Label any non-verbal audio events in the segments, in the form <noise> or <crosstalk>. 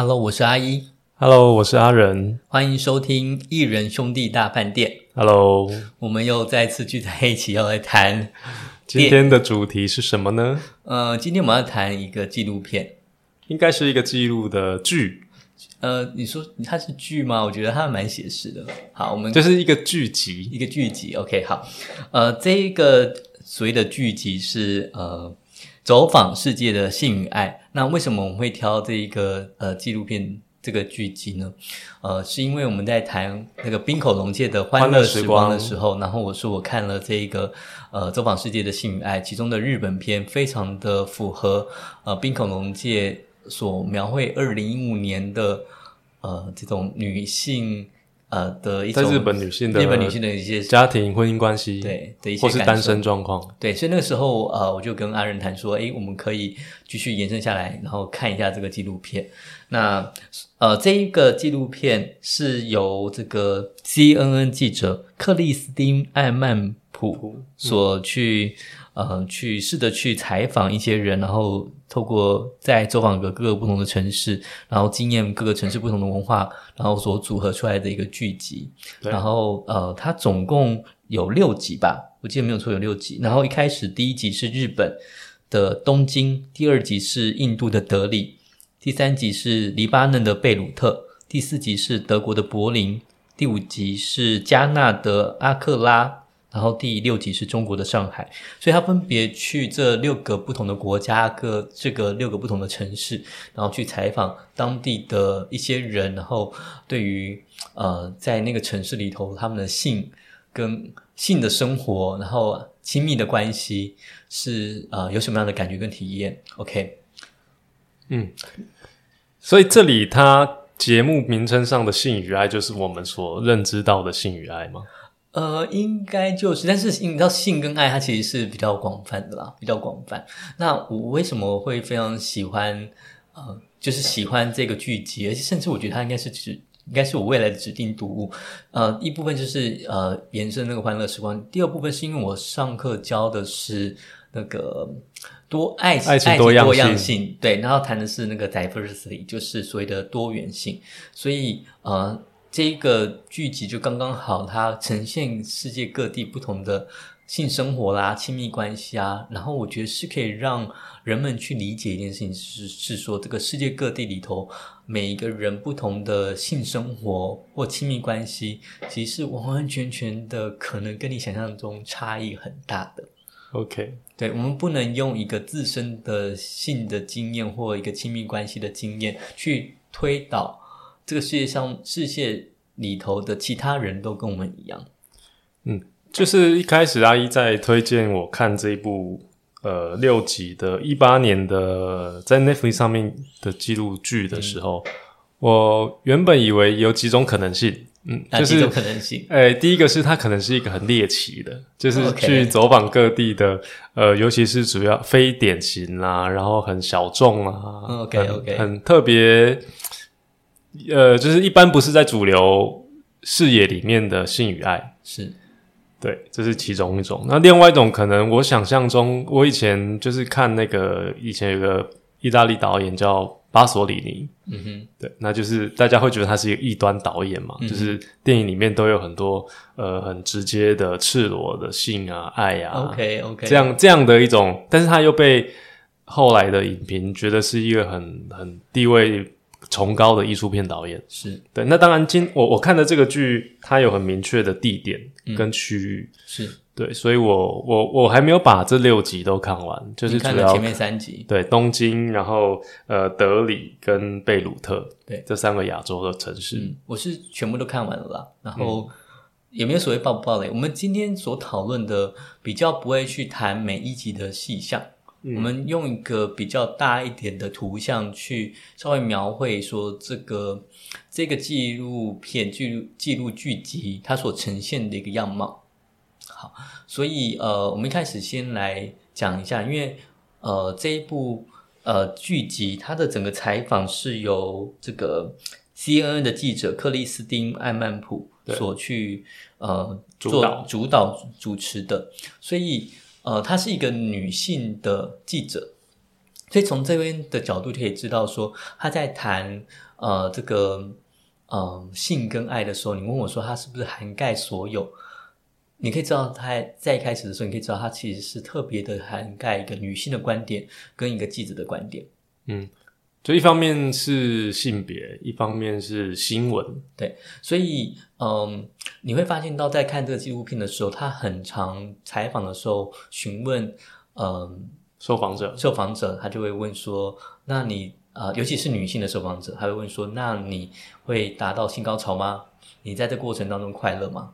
Hello，我是阿一，Hello，我是阿仁。欢迎收听艺人兄弟大饭店。Hello，我们又再次聚在一起，要来谈。<laughs> 今天的主题是什么呢？呃，今天我们要谈一个纪录片。应该是一个记录的剧，呃，你说它是剧吗？我觉得它蛮写实的。好，我们就是一个剧集。一个剧集。OK，好，呃，这一个所谓的剧集是呃走访世界的性与爱。那为什么我们会挑这一个呃纪录片这个剧集呢？呃，是因为我们在谈那个冰口龙介的欢乐时光的时候，然后我说我看了这一个呃走访世界的性与爱，其中的日本片非常的符合呃冰口龙介所描绘二零一五年的呃这种女性。呃的一种在日本女性的日本女性的一些家庭婚姻关系，，对的一些或是单身状况。对，所以那个时候呃，我就跟阿仁谈说，诶，我们可以继续延伸下来，然后看一下这个纪录片。那呃，这一个纪录片是由这个 CNN 记者克里斯汀·艾曼普所去、呃去试着去采访一些人，然后透过在走访各个不同的城市，然后经验各个城市不同的文化，然后所组合出来的一个剧集。然后呃，它总共有六集吧，我记得没有错，有六集。然后一开始第一集是日本的东京，第二集是印度的德里，第三集是黎巴嫩的贝鲁特，第四集是德国的柏林，第五集是加纳的阿克拉。然后第六集是中国的上海，所以他分别去这六个不同的国家，各这个六个不同的城市，然后去采访当地的一些人，然后对于呃在那个城市里头他们的性跟性的生活，然后亲密的关系是呃有什么样的感觉跟体验？OK，嗯所以这里他节目名称上的性与爱，就是我们所认知到的性与爱吗？呃，应该就是，但是你知道性跟爱它其实是比较广泛的啦，比较广泛。那我为什么会非常喜欢呃，就是喜欢这个剧集，而且甚至我觉得它应该是指应该是我未来的指定读物。呃，一部分就是呃延伸那个欢乐时光，第二部分是因为我上课教的是那个多爱爱情多样性多样性，对，然后谈的是那个 diversity，就是所谓的多元性，所以呃。这个剧集就刚刚好，它呈现世界各地不同的性生活啦、亲密关系啊，然后我觉得是可以让人们去理解一件事情是，是说这个世界各地里头每一个人不同的性生活或亲密关系，其实是完完全全的可能跟你想象中差异很大的。OK，对，我们不能用一个自身的性的经验或一个亲密关系的经验去推导这个世界上世界里头的其他人都跟我们一样。嗯就是一开始阿一在推荐我看这一部呃六集的一八年的在 Netflix 上面的纪录剧的时候，我原本以为有几种可能性，嗯，就是可能性？呃，第一个是它可能是一个很猎奇的，就是去走访各地的，呃，尤其是主要非典型啦，然后很小众啊嗯，OK，很 OK 很特别，呃，就是一般不是在主流视野里面的性与爱，是。对，这是其中一种。那另外一种可能，我想象中，我以前就是看那个以前有个意大利导演叫巴索里尼，嗯哼，对，那就是大家会觉得他是一个异端导演嘛，嗯就是电影里面都有很多呃很直接的赤裸的性啊、爱啊 OK OK，这样这样的一种，但是他又被后来的影评觉得是一个很很地位崇高的艺术片导演。是。对，那当然今我我看的这个剧，它有很明确的地点嗯。跟区域，是，对，所以我我我还没有把这六集都看完，就是主要看了前面三集，对东京，然后呃德里跟贝鲁特，对这三个亚洲的城市，嗯，我是全部都看完了啦，然后。也没有所谓爆不爆雷，我们今天所讨论的比较不会去谈每一集的细项，我们用一个比较大一点的图像去稍微描绘说这个这个纪录片记录记录剧集它所呈现的一个样貌。好，所以呃，我们一开始先来讲一下，因为呃这一部呃剧集它的整个采访是由这个 CNN 的记者克里斯汀·艾曼普所去呃做主导。主导主持的，所以呃，她是一个女性的记者，所以从这边的角度就可以知道说，她在谈呃这个嗯性跟爱的时候，你问我说她是不是涵盖所有？你可以知道她在一开始的时候，你可以知道她其实是特别的涵盖一个女性的观点跟一个记者的观点。嗯，就一方面是性别，一方面是新闻。对，所以嗯，你会发现到在看这个纪录片的时候，他很常采访的时候询问嗯受访者，受访者他就会问说：“那你呃，尤其是女性的受访者，他会问说：那你会达到性高潮吗？你在这过程当中快乐吗？”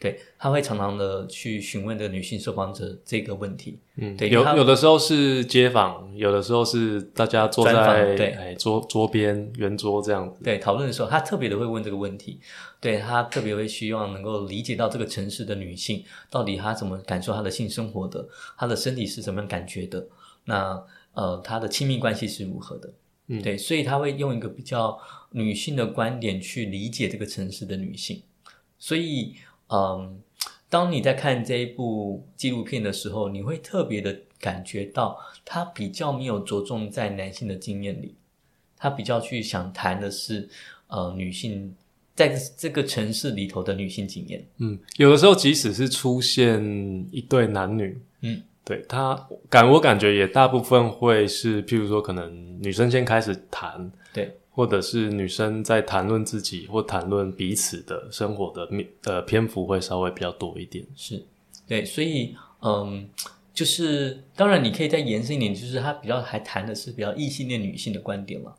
对，他会常常的去询问这个女性受访者这个问题。嗯，对，有有的时候是街访，有的时候是大家坐在对哎桌桌边圆桌这样子。对讨论的时候，他特别的会问这个问题，对他特别会希望能够理解到这个城市的女性到底她怎么感受她的性生活的，她的身体是怎么样感觉的，那呃她的亲密关系是如何的，嗯对，所以他会用一个比较女性的观点去理解这个城市的女性，所以嗯，当你在看这一部纪录片的时候，你会特别的感觉到，他比较没有着重在男性的经验里，他比较去想谈的是呃女性在这个城市里头的女性经验。嗯，有的时候即使是出现一对男女，嗯，对他感我感觉也大部分会是，譬如说可能女生先开始谈，对，或者是女生在谈论自己或谈论彼此的生活的面呃篇幅会稍微比较多一点。是，对，所以嗯，就是当然你可以再延伸一点，就是他比较还谈的是比较异性恋女性的观点嘛。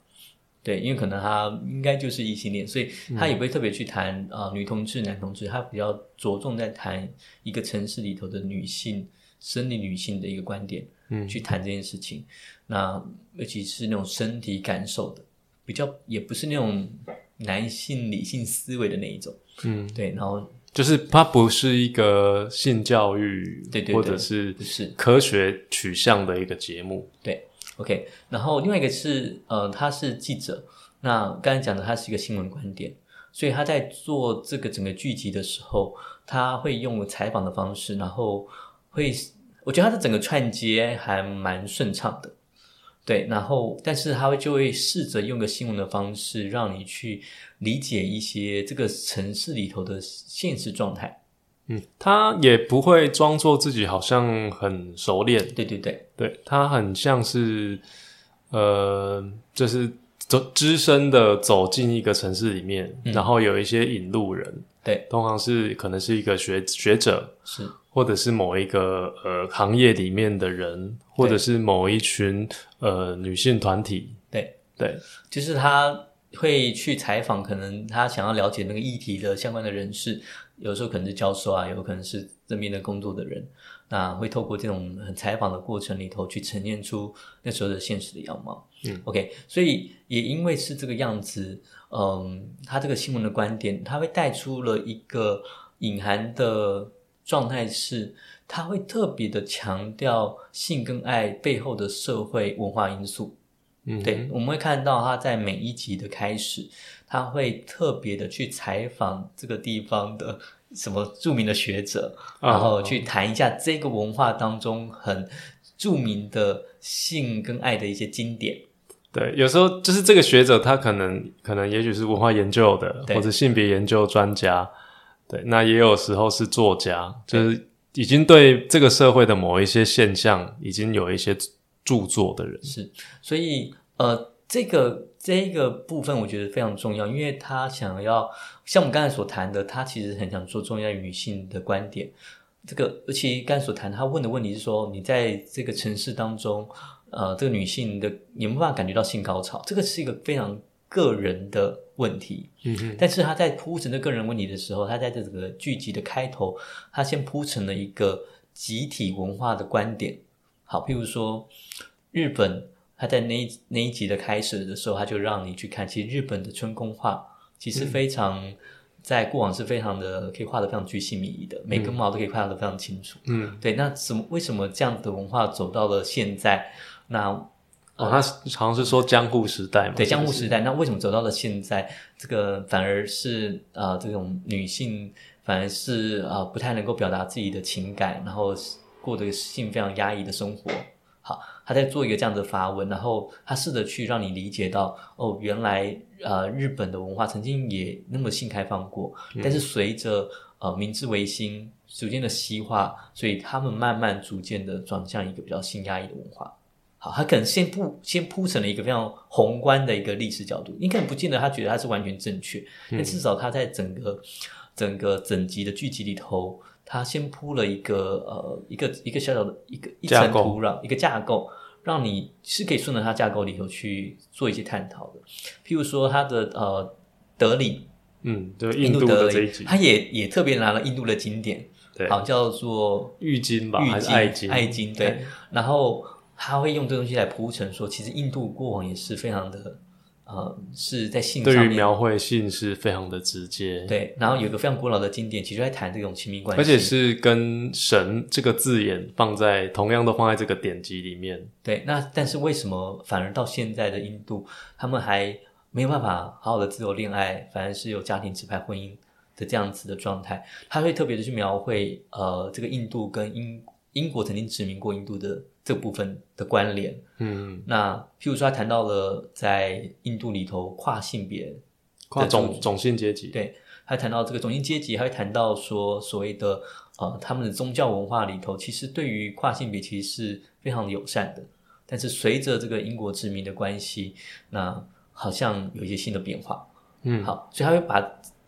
对，因为可能他应该就是异性恋，所以他也不会特别去谈啊、女同志、男同志，他比较着重在谈一个城市里头的女性生理女性的一个观点，嗯去谈这件事情。那尤其是那种身体感受的，比较也不是那种男性理性思维的那一种。嗯，对，然后就是它不是一个性教育，对对对或者是不是科学取向的一个节目。对，OK，然后另外一个是呃，他是记者，那刚才讲的他是一个新闻观点，所以他在做这个整个剧集的时候，他会用采访的方式，然后会，我觉得他的整个串接还蛮顺畅的。对，然后但是他会就会试着用个新闻的方式，让你去理解一些这个城市里头的现实状态。嗯，他也不会装作自己好像很熟练，对对对，对他很像是呃，就是走资深的走进一个城市里面，嗯。然后有一些引路人，对，通常是可能是一个学学者，是或者是某一个呃行业里面的人，或者是某一群呃女性团体，对。对，就是他会去采访，可能他想要了解那个议题的相关的人士，有时候可能是教授啊，有可能是这边的工作的人，那会透过这种很采访的过程里头去呈现出那时候的现实的样貌。嗯，OK，所以也因为是这个样子，嗯，他这个新闻的观点，他会带出了一个隐含的状态是。他会特别的强调性跟爱背后的社会文化因素，嗯，对，我们会看到他在每一集的开始，他会特别的去采访这个地方的什么著名的学者，啊然后去谈一下这个文化当中很著名的性跟爱的一些经典。对，有时候就是这个学者，他可能可能也许是文化研究的，或者性别研究专家，对，那也有时候是作家，就是已经对这个社会的某一些现象已经有一些著作的人。是，所以呃，这个这个部分我觉得非常重要，因为他想要像我们刚才所谈的，他其实很想说重要女性的观点。这个，而且刚才所谈，他问的问题是说，你在这个城市当中，呃，这个女性的有没有办法感觉到性高潮？这个是一个非常个人的问题。嗯哼，但是他在铺陈这个人问题的时候，他在这个剧集的开头，他先铺陈了一个集体文化的观点。好，譬如说日本，他在那一那一集的开始的时候，他就让你去看，其实日本的春宫画其实非常、在过往是非常的可以画的非常居心靡遗的，每根毛都可以画的非常清楚。嗯，对，那什么为什么这样的文化走到了现在？那哦，他是好像是说江户时代嘛，对江户时代，那为什么走到了现在，这个反而是呃这种女性反而是呃不太能够表达自己的情感，然后过得性非常压抑的生活？好，他他在做一个这样的发文，然后他试着去让你理解到，哦，原来呃日本的文化曾经也那么性开放过，但是随着呃明治维新逐渐的西化，所以他们慢慢逐渐的转向一个比较性压抑的文化。好，他可能先铺先铺成了一个非常宏观的一个历史角度，你可能不见得他觉得他是完全正确，但至少他在整个整个整集的剧集里头，他先铺了一个呃一个一个小小的一个一层土壤，一个架构，让你是可以顺着它架构里头去做一些探讨的。譬如说他的呃德里，嗯，对，印度德里，的这一集，他也也特别拿了印度的经典，对，好叫做浴巾吧，爱巾？爱巾对，然后他会用这东西来铺陈说，其实印度过往也是非常的呃是在性对于上描绘性是非常的直接，对，然后有一个非常古老的经典，其实就在谈这种亲密关系，而且是跟神这个字眼放在同样都放在这个典籍里面，对。那但是为什么反而到现在的印度，他们还没有办法好好的自由恋爱，反而是有家庭指派婚姻的这样子的状态？他会特别的去描绘呃这个印度跟英英国曾经殖民过印度的这部分的关联。嗯，那譬如说，他谈到了在印度里头跨性别跨种种姓阶级，对，还谈到这个种姓阶级，还会谈到说所谓的呃他们的宗教文化里头，其实对于跨性别其实是非常友善的。但是随着这个英国殖民的关系，那好像有一些新的变化。嗯，好，所以他会把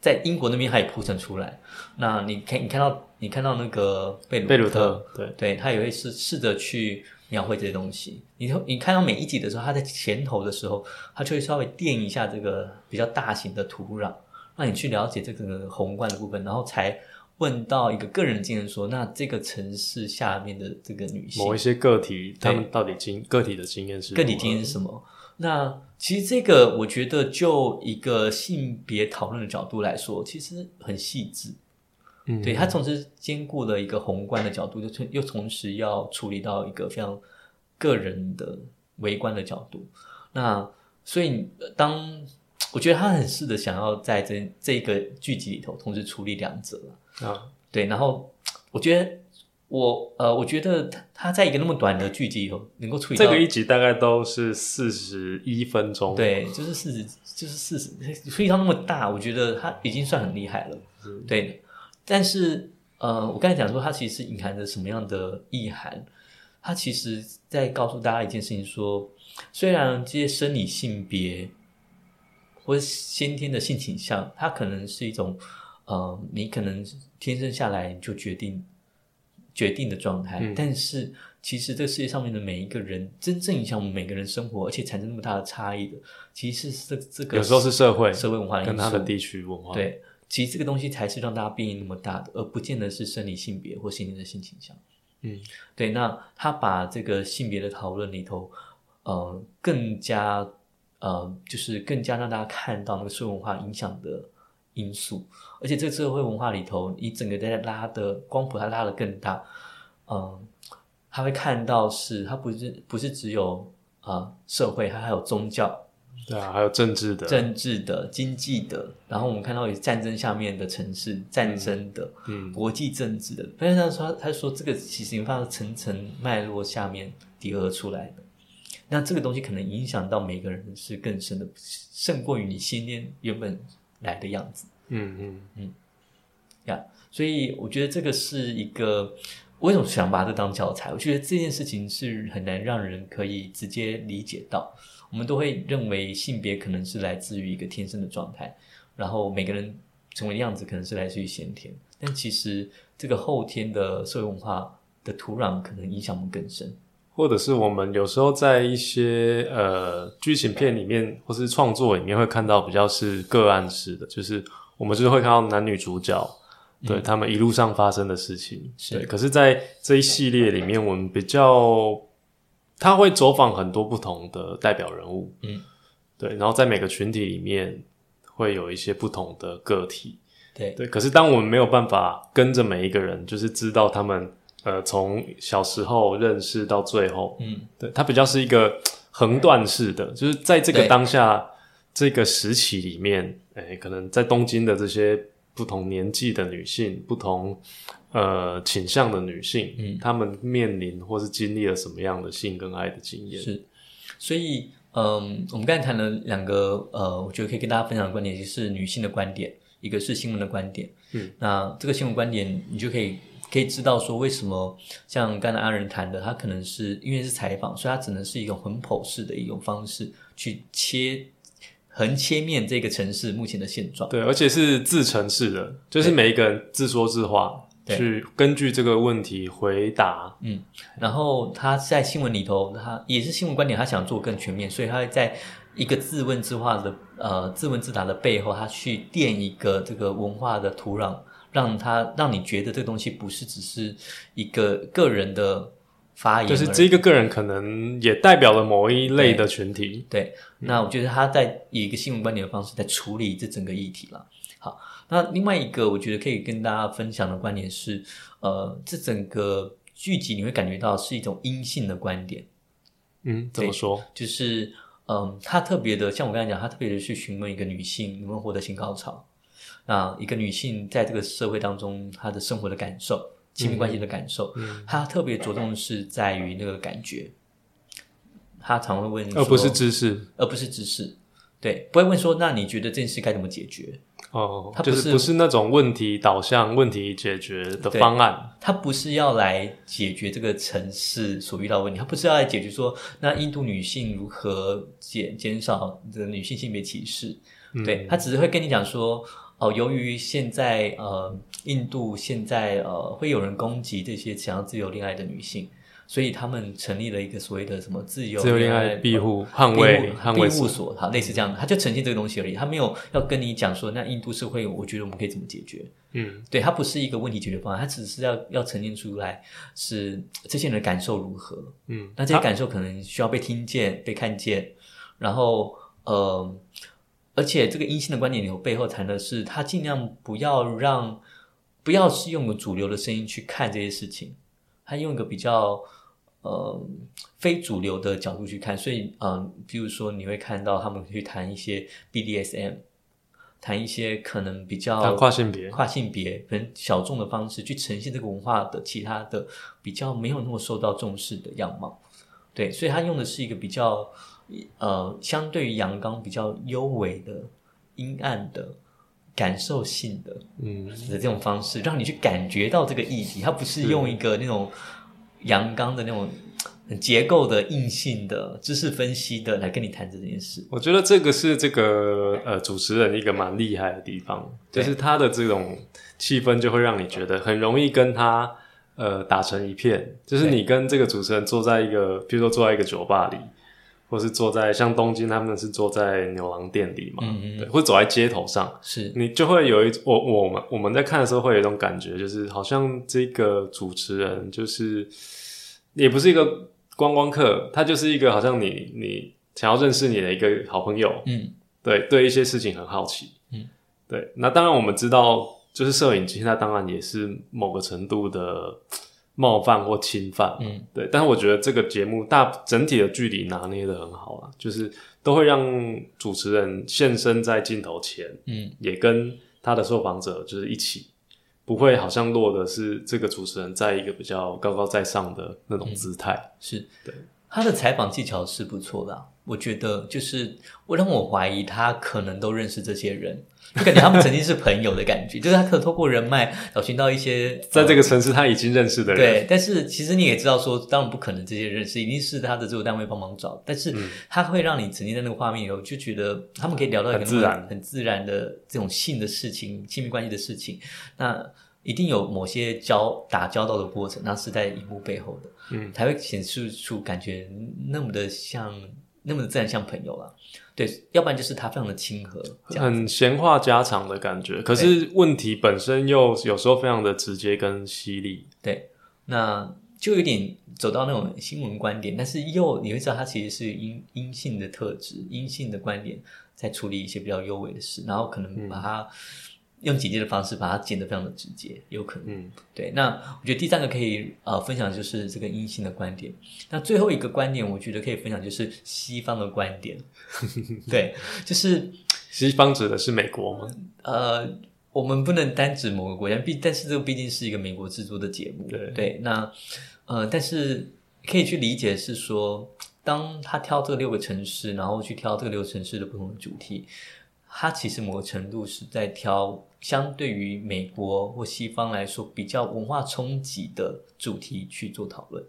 在英国那边他也铺陈出来。那你看，你看到你看到那个贝鲁贝鲁特，对，对他也会试试着去描绘这些东西。你你看到每一集的时候，他在前头的时候，他就会稍微垫一下这个比较大型的土壤，让你去了解这个宏观的部分，然后才问到一个个人经验说，那这个城市下面的这个女性某一些个体，他们到底经个体的经验是个体经验是什么？那其实这个我觉得就一个性别讨论的角度来说，其实很细致。嗯，对，它同时兼顾了一个宏观的角度，就同又同时要处理到一个非常个人的微观的角度。那所以呃当我觉得他很试着想要在这这个剧集里头同时处理两者了。啊，对，然后我觉得我呃，我觉得他他在一个那么短的剧集以后能够处理这个一集大概都是四十一分钟，，对，就是四十，就是四十，所以它那么大，我觉得他已经算很厉害了。对，但是呃，我刚才讲说，它其实隐含着什么样的意涵？它其实在告诉大家一件事情说，虽然这些生理性别或先天的性倾向，它可能是一种呃，你可能天生下来就决定决定的状态，嗯但是其实这个世界上面的每一个人，真正影响我们每个人生活，而且产生那么大的差异的，其实是这这个有时候是社会社会文化跟他的地区文化，，对，其实这个东西才是让大家变异那么大的，而不见得是生理性别或心理的性倾向。嗯，对。那他把这个性别的讨论里头，呃，更加呃，就是更加让大家看到那个社会文化影响的因素，而且这个社会文化里头，你整个在拉的光谱，它拉的更大，嗯、他会看到是它不是不是只有啊、呃社会，它还有宗教。对啊，还有政治的，政治的、经济的，然后我们看到有战争下面的城市、战争的、嗯国际政治的。但是他说，他说这个其实你放在层层脉络下面叠合出来的。那这个东西可能影响到每个人是更深的，胜过于你先天原本来的样子嗯嗯嗯，呀。所以我觉得这个是一个，我为什么想把这当教材？我觉得这件事情是很难让人可以直接理解到。我们都会认为性别可能是来自于一个天生的状态，然后每个人成为的样子可能是来自于先天，但其实这个后天的社会文化的土壤可能影响我们更深。或者是我们有时候在一些呃剧情片里面或是创作里面会看到比较是个案式的，就是我们就是会看到男女主角。对他们一路上发生的事情，对。可是，在这一系列里面，我们比较，他会走访很多不同的代表人物，嗯，对。然后在每个群体里面，会有一些不同的个体，对对。可是，当我们没有办法跟着每一个人，就是知道他们呃从小时候认识到最后，嗯，对，它比较是一个横断式的，就是在这个当下这个时期里面，诶，可能在东京的这些不同年纪的女性、不同呃倾向的女性，嗯她们面临或是经历了什么样的性跟爱的经验？是，所以嗯，我们刚才谈了两个呃，我觉得可以跟大家分享的观点，就是女性的观点，一个是新闻的观点。嗯，那这个新闻观点，你就可以可以知道说，为什么像刚才阿仁谈的，他可能是因为是采访，所以他只能是一种很剖式的一种方式去切横切面这个城市目前的现状。对，而且是自陈式的，就是每一个人自说自话，对去根据这个问题回答。嗯然后他在新闻里头，他也是新闻观点，他想做更全面，所以他会在一个自问自话的呃自问自答的背后，他去垫一个这个文化的土壤，让他让你觉得这个东西不是只是一个个人的发言，就是这个个人可能也代表了某一类的群体。对，那我觉得他在以一个新闻观点的方式在处理这整个议题了。好，那另外一个我觉得可以跟大家分享的观点是，呃，这整个剧集你会感觉到是一种阴性的观点。嗯，怎么说？就是嗯，他特别的，像我刚才讲，他特别的去询问一个女性能不能获得性高潮。那一个女性在这个社会当中，她的生活的感受、亲密关系的感受，嗯她特别着重的是在于那个感觉。她常会问，而不是知识而不是知识，对，不会问说，那你觉得这件事该怎么解决？哦它，不就是是不是那种问题导向、问题解决的方案。他不是要来解决这个城市所遇到的问题，他不是要来解决说，那印度女性如何减减少的女性性别歧视，嗯对他只是会跟你讲说，哦，由于现在呃印度现在呃会有人攻击这些想要自由恋爱的女性，所以他们成立了一个所谓的什么自由自由恋爱庇护、捍卫、捍卫庇护所，好，类似这样的，他就呈现这个东西而已，他没有要跟你讲说，那印度社会，我觉得我们可以怎么解决。嗯对，它不是一个问题解决方案，它只是要要呈现出来是这些人的感受如何。嗯，那这些感受可能需要被听见、被看见，然后呃，而且这个阴性的观点里头背后谈的是，他尽量不要让不要是用个主流的声音去看这些事情，他用一个比较呃非主流的角度去看，所以嗯、呃，比如说你会看到他们去谈一些 BDSM，谈一些可能比较跨性别跨性别很小众的方式去呈现这个文化的其他的比较没有那么受到重视的样貌。对，所以他用的是一个比较呃，相对于阳刚比较幽微的、阴暗的、感受性的嗯的这种方式，让你去感觉到这个议题。它不是用一个那种阳刚的那种很结构的、硬性的知识分析的来跟你谈这件事。我觉得这个是这个呃主持人一个蛮厉害的地方，就是他的这种气氛就会让你觉得很容易跟他呃打成一片。就是你跟这个主持人坐在一个，比如说坐在一个酒吧里，或是坐在像东京他们是坐在牛郎店里嘛，嗯嗯。对，或者走在街头上，是。你就会有一我我们我们在看的时候会有一种感觉，就是好像这个主持人就是也不是一个观光客，他就是一个好像你你想要认识你的一个好朋友，嗯，对对一些事情很好奇，嗯，对。那当然我们知道，就是摄影机，它当然也是某个程度的冒犯或侵犯，嗯，对。但是我觉得这个节目大整体的距离拿捏的很好啊，就是都会让主持人现身在镜头前，嗯，也跟他的受访者就是一起。不会好像落的是这个主持人在一个比较高高在上的那种姿态，是对他的采访技巧是不错的啊、我觉得就是我让我怀疑他可能都认识这些人，就感觉他们曾经是朋友的感觉，就是他可能透过人脉找寻到一些在这个城市他已经认识的人，对，但是其实你也知道说，当然不可能这些认识，一定是他的制作单位帮忙找，但是嗯。他会让你沉浸在那个画面以后，就觉得他们可以聊到一个很自然。很自然的这种性的事情、亲密关系的事情，那一定有某些交打交道的过程，那是在荧幕背后的，嗯，才会显示出感觉那么的像，那么的自然像朋友啦。对，要不然就是他非常的亲和，很闲话家常的感觉。可是问题本身又有时候非常的直接跟犀利。对，那就有点走到那种新闻观点，但是又你会知道他其实是阴阴性的特质、阴性的观点，在处理一些比较优美的事，然后可能把它、用剪接的方式把它剪得非常的直接，有可能。嗯对，那我觉得第三个可以呃分享就是这个阴性的观点。那最后一个观点，我觉得可以分享就是西方的观点。<laughs> 对，就是 <laughs> 西方指的是美国吗？呃，我们不能单指某个国家，毕但是这个毕竟是一个美国制作的节目，对对，那呃，但是可以去理解是说，当他挑这六个城市，然后去挑这个六个城市的不同的主题，他其实某个程度是在挑相对于美国或西方来说比较文化冲击的主题去做讨论。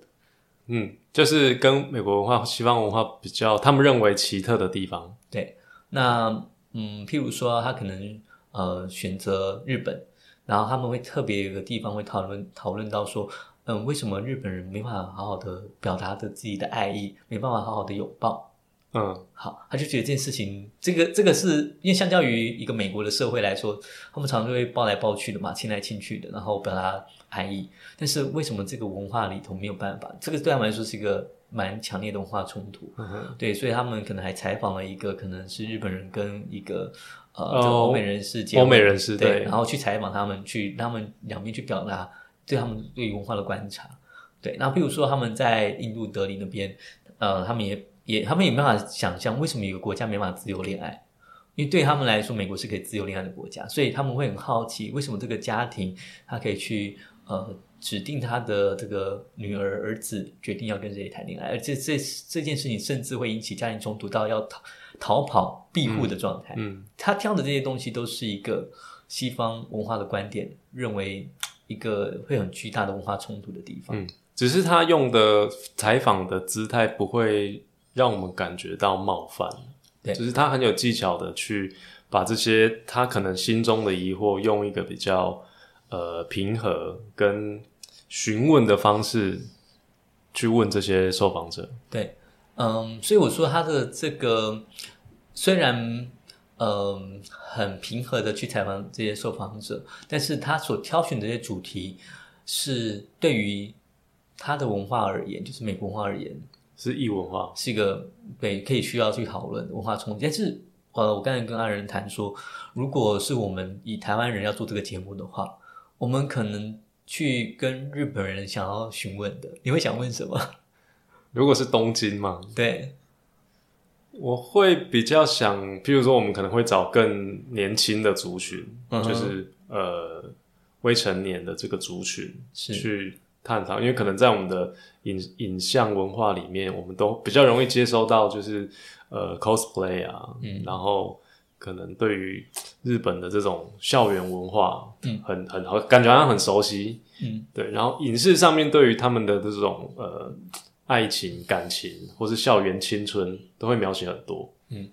嗯，就是跟美国文化、西方文化比较，他们认为奇特的地方。对，那嗯，譬如说他可能呃选择日本，然后他们会特别有个地方会讨论讨论到说，嗯，为什么日本人没办法好好的表达的自己的爱意，没办法好好的拥抱？嗯好，他就觉得这件事情，这个这个是因为相较于一个美国的社会来说，他们常常就会抱来抱去的嘛，亲来亲去的，然后表达爱意。但是为什么这个文化里头没有办法？这个对他们来说是一个蛮强烈的文化冲突。嗯对，所以他们可能还采访了一个可能是日本人跟一个呃哦这个欧美人士结，欧美人士对，对然后去采访他们，去他们两边去表达对他们对于文化的观察。对，那比如说他们在印度德里那边，呃，他们也也他们也没办法想象为什么一个国家没办法自由恋爱，因为对他们来说，美国是可以自由恋爱的国家，所以他们会很好奇为什么这个家庭他可以去呃指定他的这个女儿儿子决定要跟谁谈恋爱，而且这这件事情甚至会引起家庭冲突到要逃逃跑庇护的状态。嗯他挑的这些东西都是一个西方文化的观点，认为一个会很巨大的文化冲突的地方。嗯，只是他用的采访的姿态不会让我们感觉到冒犯，对。就是他很有技巧的去把这些他可能心中的疑惑，用一个比较呃平和跟询问的方式去问这些受访者。对，嗯，所以我说他的这个虽然嗯很平和的去采访这些受访者，但是他所挑选的这些主题是对于他的文化而言，就是美国文化而言，是异文化，是一个对可以需要去讨论的文化冲击。但是呃，我刚才跟阿仁谈说，如果是我们以台湾人要做这个节目的话，我们可能去跟日本人想要询问的，你会想问什么？<laughs> 如果是东京嘛，<laughs> 对，我会比较想，譬如说，我们可能会找更年轻的族群，嗯就是呃未成年的这个族群是去探讨，因为可能在我们的影影像文化里面，我们都比较容易接收到，就是呃 cosplay 啊，嗯。然后可能对于日本的这种校园文化，嗯。很很好，感觉好像很熟悉，嗯。对，然后影视上面对于他们的这种呃爱情、感情或是校园青春，都会描写很多。嗯。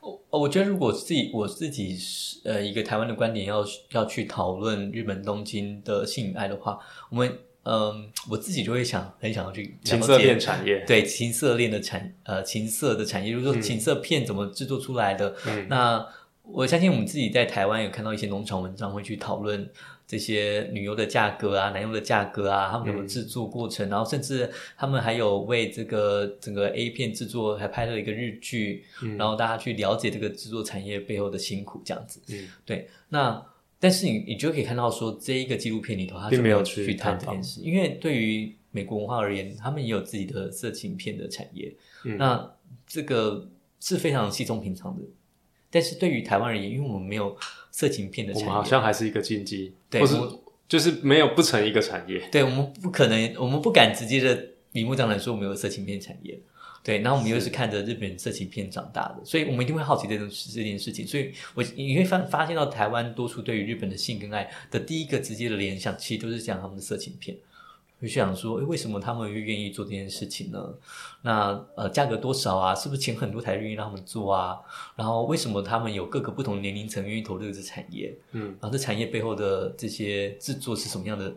我我觉得如果自己我自己是呃一个台湾的观点要要去讨论日本东京的性与爱的话，我们嗯、我自己就会想很想要去了解情色片产业，对情色恋的产呃情色的产业，就是说嗯。情色片怎么制作出来的。嗯。那我相信我们自己在台湾有看到一些农场文章会去讨论这些女优的价格啊、男优的价格啊，他们怎么嗯。制作过程，然后甚至他们还有为这个整个 A 片制作还拍了一个日剧，嗯。然后大家去了解这个制作产业背后的辛苦，这样子。嗯。对，那但是你你就可以看到说，这一个纪录片里头，他并没有去探讨这件事，因为对于美国文化而言，他们也有自己的色情片的产业，嗯那这个是非常稀松平常的。但是对于台湾而言，因为我们没有色情片的我们好，像还是一个禁忌，对或是就是没有不成一个产业。对我们不可能，我们不敢直接的明目张胆说我们有色情片产业。对，然后我们又是看着日本色情片长大的，所以我们一定会好奇这种这件事情。所以我你会发发现到台湾多数对于日本的性跟爱的第一个直接的联想，其实都是讲他们的色情片。会想说，诶，为什么他们会愿意做这件事情呢？那呃，价格多少啊？是不是请很多才愿意让他们做啊？然后为什么他们有各个不同年龄层愿意投入这产业？嗯，然后这产业背后的这些制作是什么样的？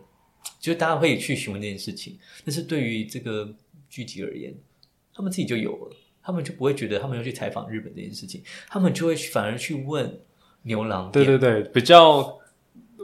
就是大家会去询问这件事情，但是对于这个剧集而言，他们自己就有了，他们就不会觉得他们要去采访日本这件事情，他们就会反而去问牛郎店。对对对，比较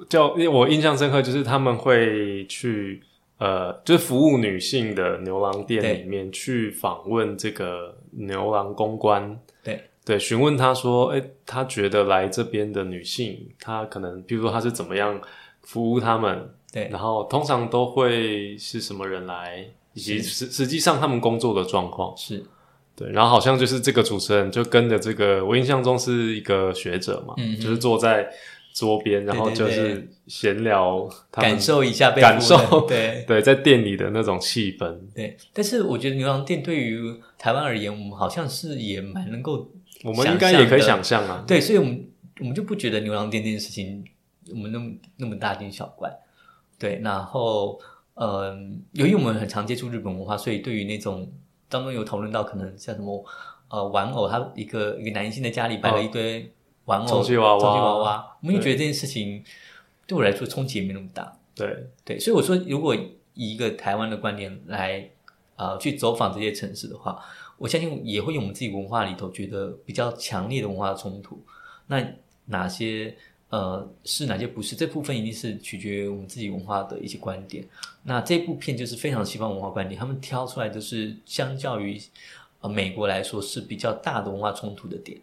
叫因为我印象深刻，就是他们会去呃，就是服务女性的牛郎店对里面去访问这个牛郎公关，对。对，询问他说，哎，他觉得来这边的女性，她可能，比如说她是怎么样服务他们，对。然后通常都会是什么人来，以及实实际上他们工作的状况。是，对，然后好像就是这个主持人就跟着这个，我印象中是一个学者嘛，嗯就是坐在桌边，然后就是闲聊他们感受一下被感受对 <laughs> 对在店里的那种气氛。对。但是我觉得牛郎店对于台湾而言，我们好像是也蛮能够我们应该也可以想象啊，对，所以我们我们就不觉得牛郎店这件事情我们那么那么大惊小怪。对，然后嗯，由于我们很常接触日本文化，所以对于那种当中有讨论到可能像什么呃玩偶，他一个一个男性的家里摆了一堆玩偶、充气娃娃充气娃娃，我们就觉得这件事情对我来说冲击也没那么大。对，对，所以我说，如果以一个台湾的观点来呃去走访这些城市的话，我相信也会有我们自己文化里头觉得比较强烈的文化冲突。那哪些呃是哪些不是？这部分一定是取决于我们自己文化的一些观点。那这部片就是非常西方文化观点，他们挑出来的是相较于呃美国来说是比较大的文化冲突的点。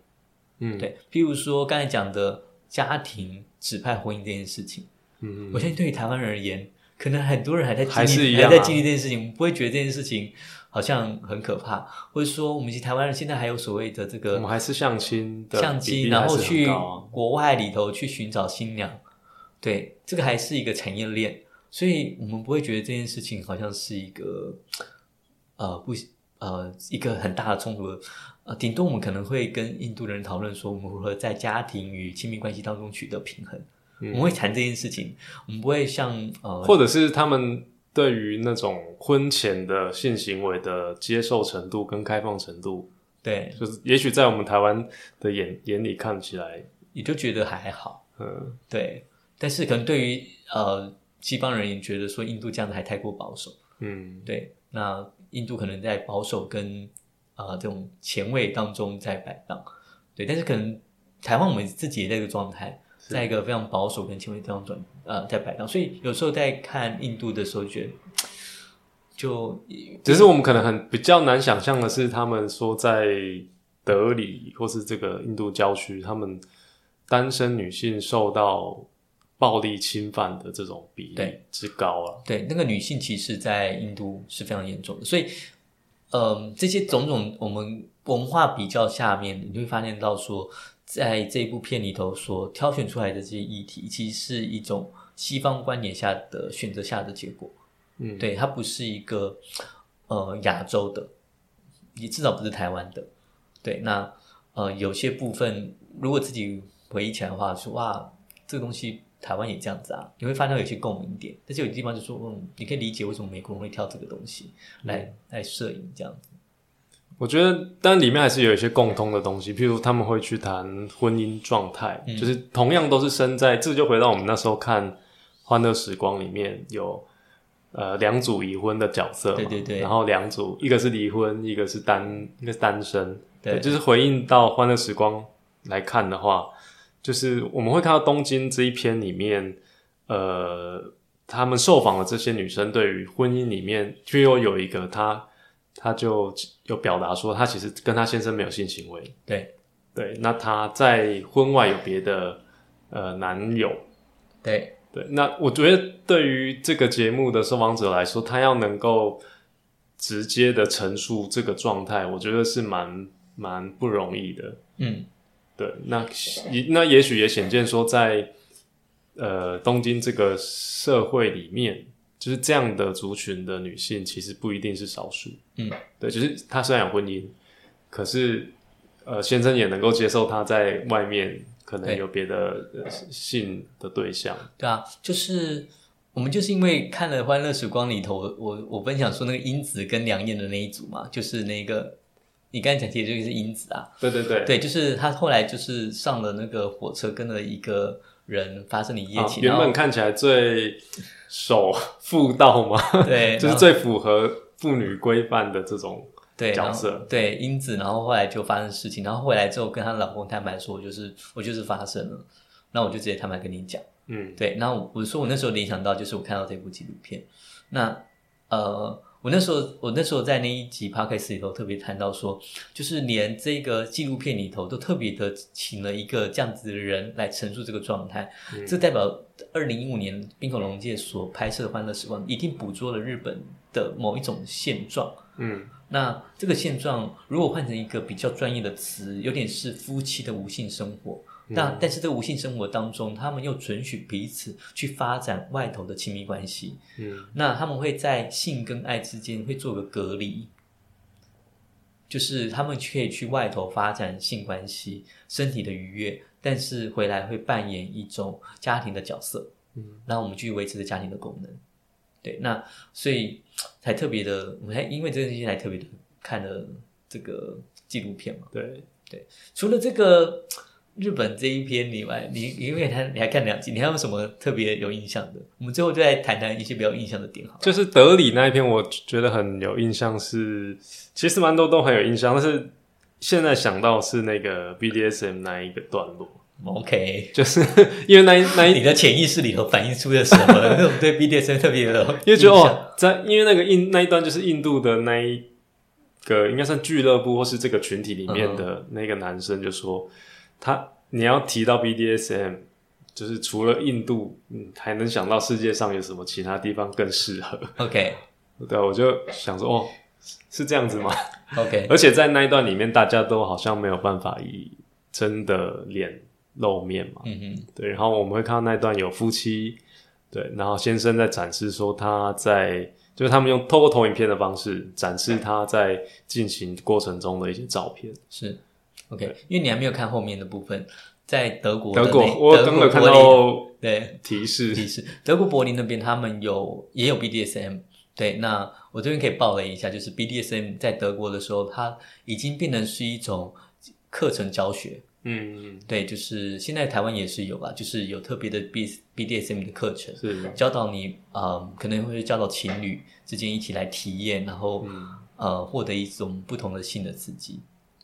嗯，，对，譬如说刚才讲的家庭指派婚姻这件事情。嗯我相信对于台湾人而言，可能很多人还在经历还是一样啊还在经历这件事情，不会觉得这件事情好像很可怕，或者说我们其实台湾人现在还有所谓的这个我们还是相亲的相比机，例还是很然后去国外里头去寻找新娘，对，这个还是一个产业链，所以我们不会觉得这件事情好像是一个呃不呃一个很大的冲突。呃，顶多我们可能会跟印度人讨论说，我们如何在家庭与亲密关系当中取得平衡。我们会谈这件事情，我们不会像呃，或者是他们对于那种婚前的性行为的接受程度跟开放程度，对，就是也许在我们台湾的眼眼里看起来，也就觉得还好，嗯，对。但是可能对于呃西方人也觉得说印度这样子还太过保守，嗯，对。那印度可能在保守跟呃这种前卫当中在摆荡，对。但是可能台湾我们自己也在这个状态，在一个非常保守跟前卫这样转呃在摆荡，所以有时候在看印度的时候，觉得就只是我们可能很比较难想象的是，他们说在德里或是这个印度郊区，他们单身女性受到暴力侵犯的这种比例之高啊。对，那个女性歧视在印度是非常严重的，所以，嗯、这些种种我们文化比较下面，你就会发现到说，在这部片里头所挑选出来的这些议题，其实是一种西方观点下的选择下的结果。嗯，对，它不是一个呃亚洲的，也至少不是台湾的。对，那呃有些部分如果自己回忆起来的话，说哇，这个东西台湾也这样子啊，你会发现有些共鸣点。但是有些地方就说，嗯，你可以理解为什么美国人会挑这个东西来、来摄影这样子。我觉得，但里面还是有一些共通的东西，譬如他们会去谈婚姻状态，嗯。就是同样都是生在，这就回到我们那时候看《欢乐时光》里面有呃两组已婚的角色嘛，对对对然后两组一个是离婚，一个是单，一个是单身，对。就是回应到《欢乐时光》来看的话，就是我们会看到东京这一篇里面，呃，他们受访的这些女生对于婚姻里面，就又有一个她，她就有表达说，他其实跟他先生没有性行为，对。对，那他在婚外有别的呃男友，对。对，那我觉得对于这个节目的受访者来说，他要能够直接的陈述这个状态，我觉得是蛮蛮不容易的。嗯，对，那也那也许也显见说在，呃东京这个社会里面，就是这样的族群的女性，其实不一定是少数。嗯，对，就是她虽然有婚姻，可是呃先生也能够接受她在外面可能有别的、呃、性的对象。对啊，就是我们就是因为看了《欢乐时光》里头，我我我分享说那个英子跟梁燕的那一组嘛，就是那个你刚才讲起的这个是英子啊，对对对，对，就是她后来就是上了那个火车，跟了一个人发生你一夜啊情，原本看起来最守妇道嘛，对，<laughs> 就是最符合妇女规范的这种。对角色对英子，然后后来就发生事情，然后回来之后跟她老公坦白说，我就是我就是发生了，那我就直接坦白跟你讲。嗯对，那我我说我那时候联想到就是我看到这部纪录片，那呃，我那时候我那时候在那一集 podcast 里头特别谈到说，就是连这个纪录片里头都特别的请了一个这样子的人来陈述这个状态，嗯。这代表二零一五年冰口龙介所拍摄的《欢乐时光》一定捕捉了日本的某一种现状。嗯。那这个现状，如果换成一个比较专业的词，有点是夫妻的无性生活，那但是这个无性生活当中，他们又准许彼此去发展外头的亲密关系。嗯那他们会在性跟爱之间会做个隔离，就是他们可以去外头发展性关系，身体的愉悦，但是回来会扮演一种家庭的角色。嗯，那我们继续维持着家庭的功能。对，那所以才特别的，我们还因为这个事情才特别的看了这个纪录片嘛。对对，除了这个日本这一篇你来，你因为他你还看两集，你还有什么特别有印象的？我们最后就来谈谈一些比较有印象的点好了。就是德里那一篇，我觉得很有印象是，其实蛮多都很有印象，但是现在想到是那个 BDSM 那一个段落，OK，就是 <laughs> 因为那一那一你的潜意识里头反映出了什么？那种对 BDSM 特别的因为觉得哦，在因为那个印那一段就是印度的那一个应该算俱乐部或是这个群体里面的那个男生就说，他你要提到 BDSM，就是除了印度，嗯，还能想到世界上有什么其他地方更适合？OK <laughs> 对，我就想说，哦，是这样子吗？OK，<laughs> 而且在那一段里面，大家都好像没有办法以真的脸露面嘛，嗯哼，对，然后我们会看到那一段有夫妻，对，然后先生在展示说他在，就是他们用透过投影片的方式展示他在进行过程中的一些照片。是 OK，因为你还没有看后面的部分，在德国德国，我德刚看到对 <laughs> 提示，提示，德国柏林那边他们有也有 BDSM。对，那我这边可以报了一下，就是 BDSM 在德国的时候，它已经变成是一种课程教学。嗯，对，就是现在台湾也是有吧，就是有特别的 B BDSM 的课程，是，教导你，呃，可能会教导情侣之间一起来体验，然后、嗯呃获得一种不同的性的刺激。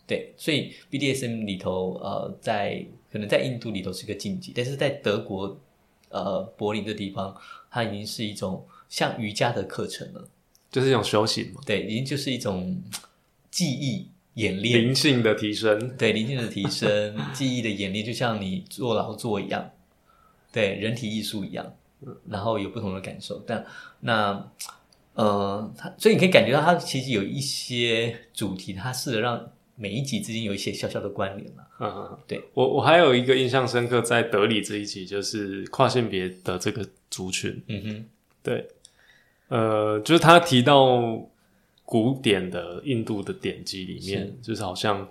对，所以 BDSM 里头，呃，在可能在印度里头是个禁忌，但是在德国，呃，柏林的地方，它已经是一种像瑜伽的课程了。就是一种修行嘛，对，已经就是一种记忆演练，灵性的提升。对灵性的提升、记忆的演练，就像你做劳作一样，对人体艺术一样，然后有不同的感受。但那呃，它所以你可以感觉到它其实有一些主题，它试着让每一集之间有一些小小的关联嘛。嗯，对。我我还有一个印象深刻，在德里这一集就是跨性别的这个族群，嗯哼，对，呃，就是他提到古典的印度的典籍里面，就是好像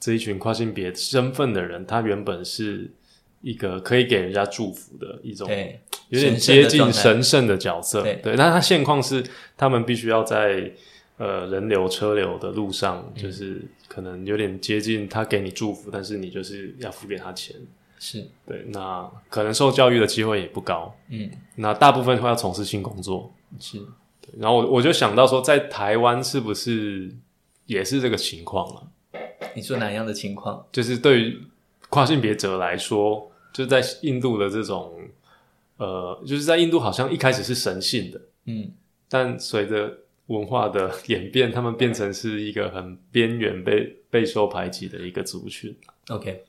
这一群跨性别身份的人，他原本是一个可以给人家祝福的一种，对，有点接近神圣的角色。对。对，但他现况是他们必须要在呃人流车流的路上，嗯就是可能有点接近他给你祝福，但是你就是要付给他钱。是，对，那可能受教育的机会也不高，嗯，那大部分会要从事性工作。是，然后我我就想到说，在台湾是不是也是这个情况啊？你说哪样的情况？就是对于跨性别者来说，就是在印度的这种呃，就是在印度好像一开始是神性的，嗯，但随着文化的演变，他们变成是一个很边缘、被备受排挤的一个族群。OK，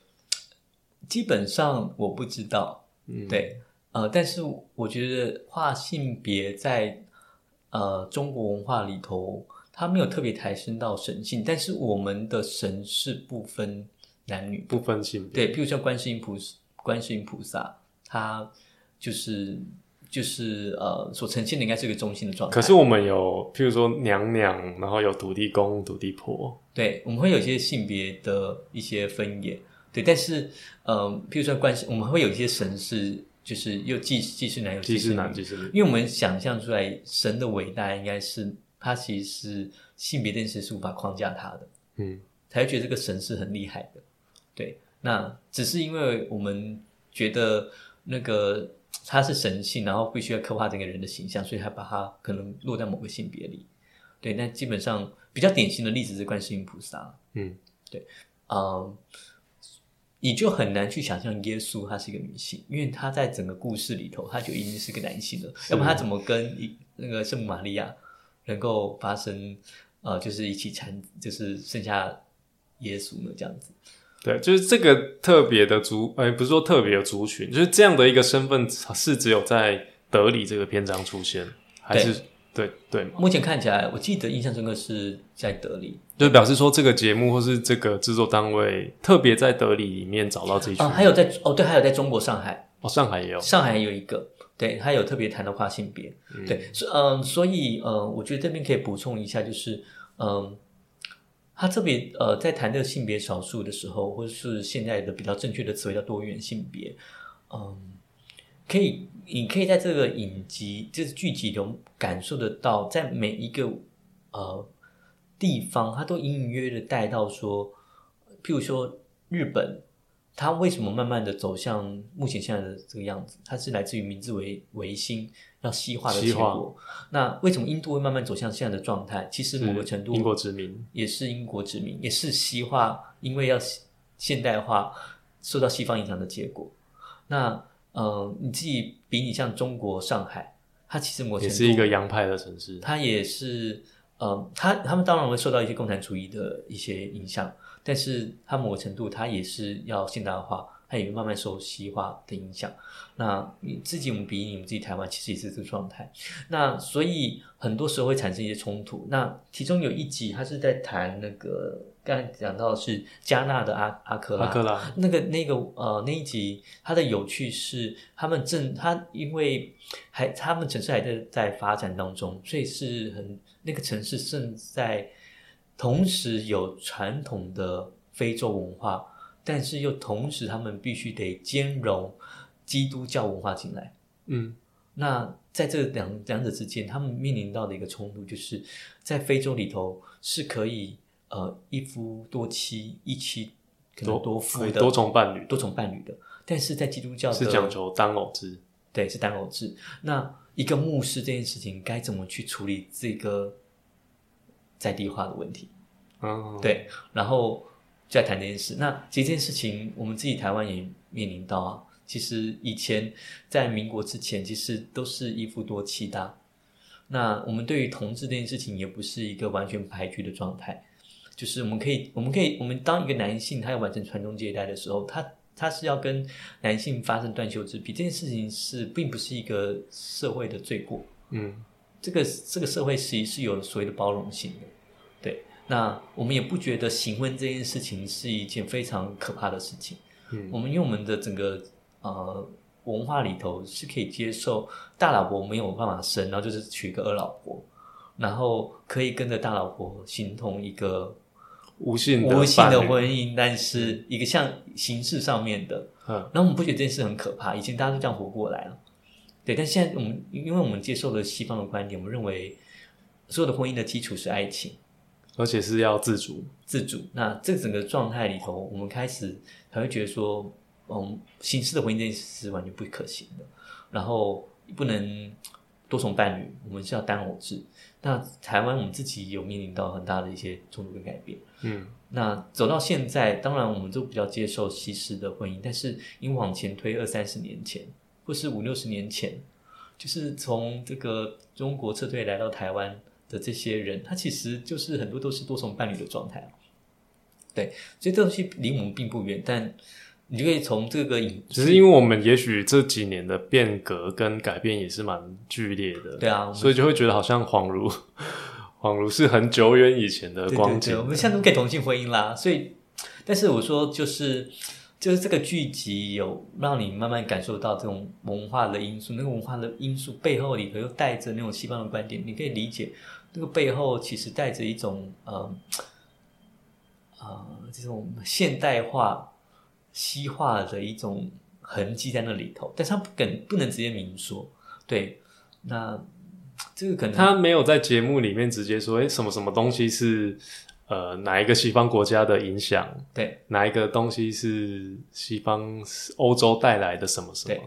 基本上我不知道，嗯，对，呃，但是我觉得跨性别在呃中国文化里头，它没有特别抬升到神性，但是我们的神是不分男女，不分性别。对，譬如像观世音菩萨，观世音菩萨，他就是就是呃所呈现的应该是一个中性的状态，可是我们有，譬如说娘娘，然后有土地公、土地婆，对，我们会有一些性别的一些分野，对，但是，呃、譬如说关系，我们会有一些神是，就是又既既是男又既是男既是女。因为我们想象出来神的伟大，应该是他其实是性别这件事是无法框架他的，嗯，才会觉得这个神是很厉害的。对，那只是因为我们觉得那个他是神性，然后必须要刻画整个人的形象，所以他把他可能落在某个性别里。对，但基本上比较典型的例子是观世音菩萨。嗯，对，嗯，你就很难去想象耶稣他是一个女性，因为他在整个故事里头，他就已经是个男性了，要不然她怎么跟一那个圣母玛利亚能够发生呃，就是一起产，就是生下耶稣呢？这样子，对，就是这个特别的族，呃，不是说特别的族群，就是这样的一个身份是只有在德里这个篇章出现，还是对对嘛，目前看起来，我记得印象深刻是在德里。就表示说这个节目或是这个制作单位特别在德里里面找到这一群啊，还有在哦对，还有在中国上海，哦，上海也有，上海有一个，对，他有特别谈到跨性别，对，所嗯、所以呃，我觉得这边可以补充一下，就是嗯、他特别呃，在谈这个性别少数的时候，或者是现在的比较正确的词汇叫多元性别，嗯，可以，你可以在这个影集就是剧集中感受得到，在每一个呃地方，他都隐隐约约的带到说，譬如说日本。它为什么慢慢的走向目前现在的这个样子？它是来自于明治维维新要西化的结果。那为什么印度会慢慢走向现在的状态？其实某个程度英国殖民，也是英国殖民，也是西化，因为要现现代化，受到西方影响的结果。那呃，你自己比你像中国上海，它其实某程度也是一个洋派的城市，它也是呃，它他们当然会受到一些共产主义的一些影响，但是它某个程度它也是要现代化，它也会慢慢受西化的影响。那你自己我们比你们自己台湾其实也是这个状态，那所以很多时候会产生一些冲突。那其中有一集他是在谈那个刚才讲到是加纳的阿阿克拉，阿克拉，那个那个呃那一集，它的有趣是他们正他因为还他们城市还在在发展当中，所以是很那个城市正在同时有传统的非洲文化，但是又同时他们必须得兼容基督教文化进来。嗯，那在这两两者之间，他们面临到的一个冲突，就是在非洲里头是可以呃一夫多妻、一妻可能多夫的多重伴侣，多重伴侣的，但是在基督教是讲求单偶制，对是单偶制。那一个牧师这件事情该怎么去处理这个在地化的问题？哦，对，然后就在谈这件事。那其实这件事情，我们自己台湾也面临到啊。其实以前在民国之前，其实都是一夫多妻的啊。那我们对于同志这件事情，也不是一个完全排拒的状态。就是我们可以，我们可以，我们当一个男性他要完成传宗接代的时候，他他是要跟男性发生断袖之癖，这件事情是并不是一个社会的罪过。嗯，这个这个社会其实是有所谓的包容性的，对。那我们也不觉得行婚这件事情是一件非常可怕的事情。嗯。我们因为我们的整个呃文化里头是可以接受大老婆没有办法生，然后就是娶一个二老婆，然后可以跟着大老婆形同一个无性无性的，婚姻，但是一个像形式上面的，嗯。然后我们不觉得这件事很可怕，以前大家都这样活过来了，对。但现在我们因为我们接受了西方的观点，我们认为所有的婚姻的基础是爱情、而且是要自主，自主。那这整个状态里头，我们开始才会觉得说，嗯，形式的婚姻这件事是完全不可行的，然后不能多重伴侣，我们是要单偶制。那台湾我们自己有面临到很大的一些冲突跟改变。嗯那走到现在，当然我们都比较接受西式的婚姻，但是因为往前推二三十年前，或是五六十年前，就是从这个中国撤退来到台湾的这些人，他其实就是很多都是多重伴侣的状态。对，所以这东西离我们并不远，但你就可以从这个影，只是因为我们也许这几年的变革跟改变也是蛮剧烈的，对啊，所以就会觉得好像恍如恍如是很久远以前的光景对对，我。们现在都可以同性婚姻啦，所以，但是我说就是就是这个剧集有让你慢慢感受到这种文化的因素，那个文化的因素背后里头又带着那种西方的观点，你可以理解这个背后其实带着一种呃呃这种现代化西化的一种痕迹在那里头，但是它不敢不能直接明说，对，那这个可能他没有在节目里面直接说，哎，什么什么东西是呃哪一个西方国家的影响，对。哪一个东西是西方欧洲带来的什么什么？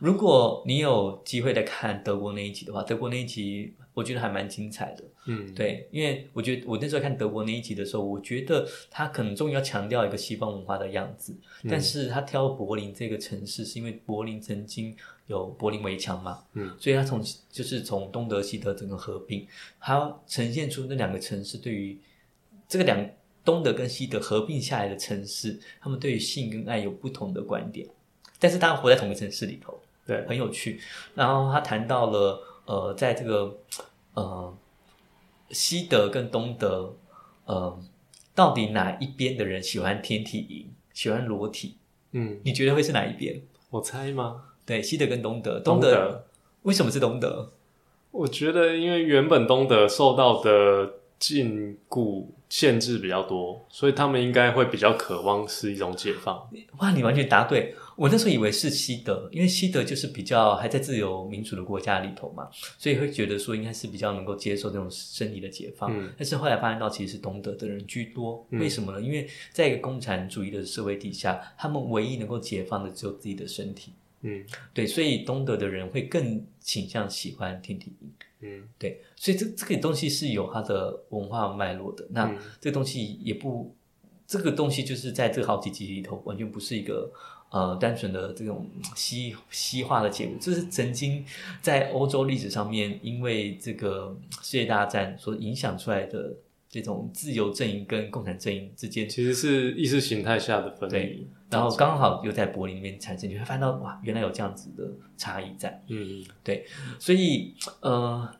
如果你有机会来看德国那一集的话，德国那一集我觉得还蛮精彩的。嗯，对，因为我觉得我那时候看德国那一集的时候，我觉得他可能终于要强调一个西方文化的样子，嗯但是他挑柏林这个城市，是因为柏林曾经有柏林围墙嘛，嗯，所以他从就是从东德西德整个合并，他呈现出那两个城市对于这个两东德跟西德合并下来的城市，他们对于性跟爱有不同的观点，但是他们活在同一个城市里头，对，很有趣。然后他谈到了呃，在这个呃，西德跟东德，呃，到底哪一边的人喜欢天体营，喜欢裸体？嗯，你觉得会是哪一边？我猜吗？对，西德跟东德，东德德为什么是东德？我觉得，因为原本东德受到的禁锢限制比较多，所以他们应该会比较渴望是一种解放。哇，你完全答对！我那时候以为是西德，因为西德就是比较还在自由民主的国家里头嘛，所以会觉得说应该是比较能够接受这种身体的解放。嗯但是后来发现到其实是东德的人居多，嗯为什么呢？因为在一个共产主义的社会底下，他们唯一能够解放的只有自己的身体。嗯对，所以东德的人会更倾向喜欢天体营。嗯对，所以这这个东西是有它的文化脉络的。那、嗯这个东西也不，这个东西就是在这好几集里头，完全不是一个呃单纯的这种西西化的结果，这是曾经在欧洲历史上面，因为这个世界大战所影响出来的这种自由阵营跟共产阵营之间其实是意识形态下的分对离。然后刚好又在柏林里面产生，你会发现到哇，原来有这样子的差异在。嗯对所以呃，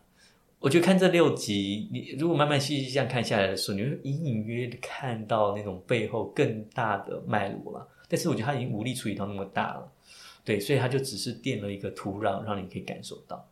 我觉得看这六集，你如果慢慢细细这样看下来的时候，你会隐隐约约的看到那种背后更大的脉络了。但是我觉得他已经无力处理到那么大了，对，所以他就只是垫了一个土壤，让你可以感受到。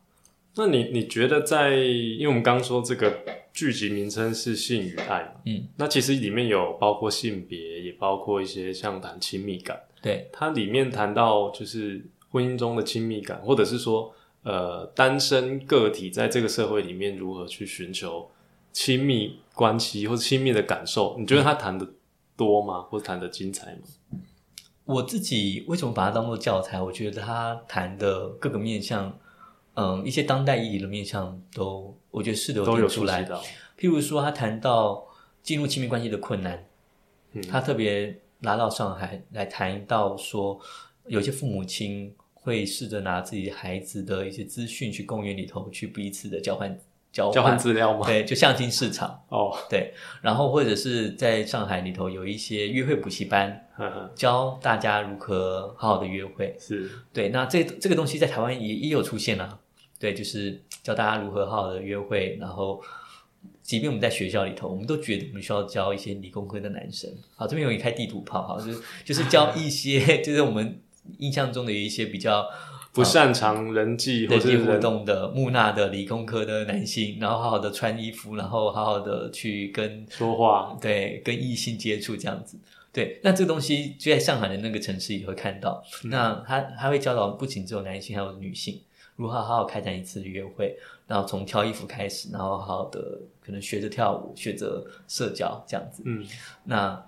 那你你觉得在，因为我们刚刚说这个剧集名称是性与爱嘛，嗯，那其实里面有包括性别，也包括一些像谈亲密感。对，它里面谈到就是婚姻中的亲密感，或者是说，呃，单身个体在这个社会里面如何去寻求亲密关系或者亲密的感受，你觉得他谈的多吗？或者谈的精彩吗？我自己为什么把它当做教材？我觉得他谈的各个面向，嗯，一些当代意义的面向都，我觉得是的都有出来。的，譬如说，他谈到进入亲密关系的困难，嗯他特别拿到上海来谈到说，有些父母亲会试着拿自己孩子的一些资讯去公园里头去彼此的交换交交换资料吗？对，就相亲市场，哦，对，然后或者是在上海里头有一些约会补习班，呵呵教大家如何好好的约会，是，对，那这这个东西在台湾也也有出现啊，对，就是教大家如何好好的约会，然后即便我们在学校里头，我们都觉得我们需要教一些理工科的男生。好，这边有一开地图炮，好，就是就是教一些，<laughs> 就是我们印象中的有一些比较不擅长人际或人际互动的木讷的理工科的男性，然后好好的穿衣服，然后好好的去跟说话，对，跟异性接触这样子。对，那这个东西就在上海的那个城市也会看到。那他他会教导不仅只有男性，还有女性如何好好开展一次约会，然后从挑衣服开始，然后好好的可能学着跳舞，学着社交这样子。嗯那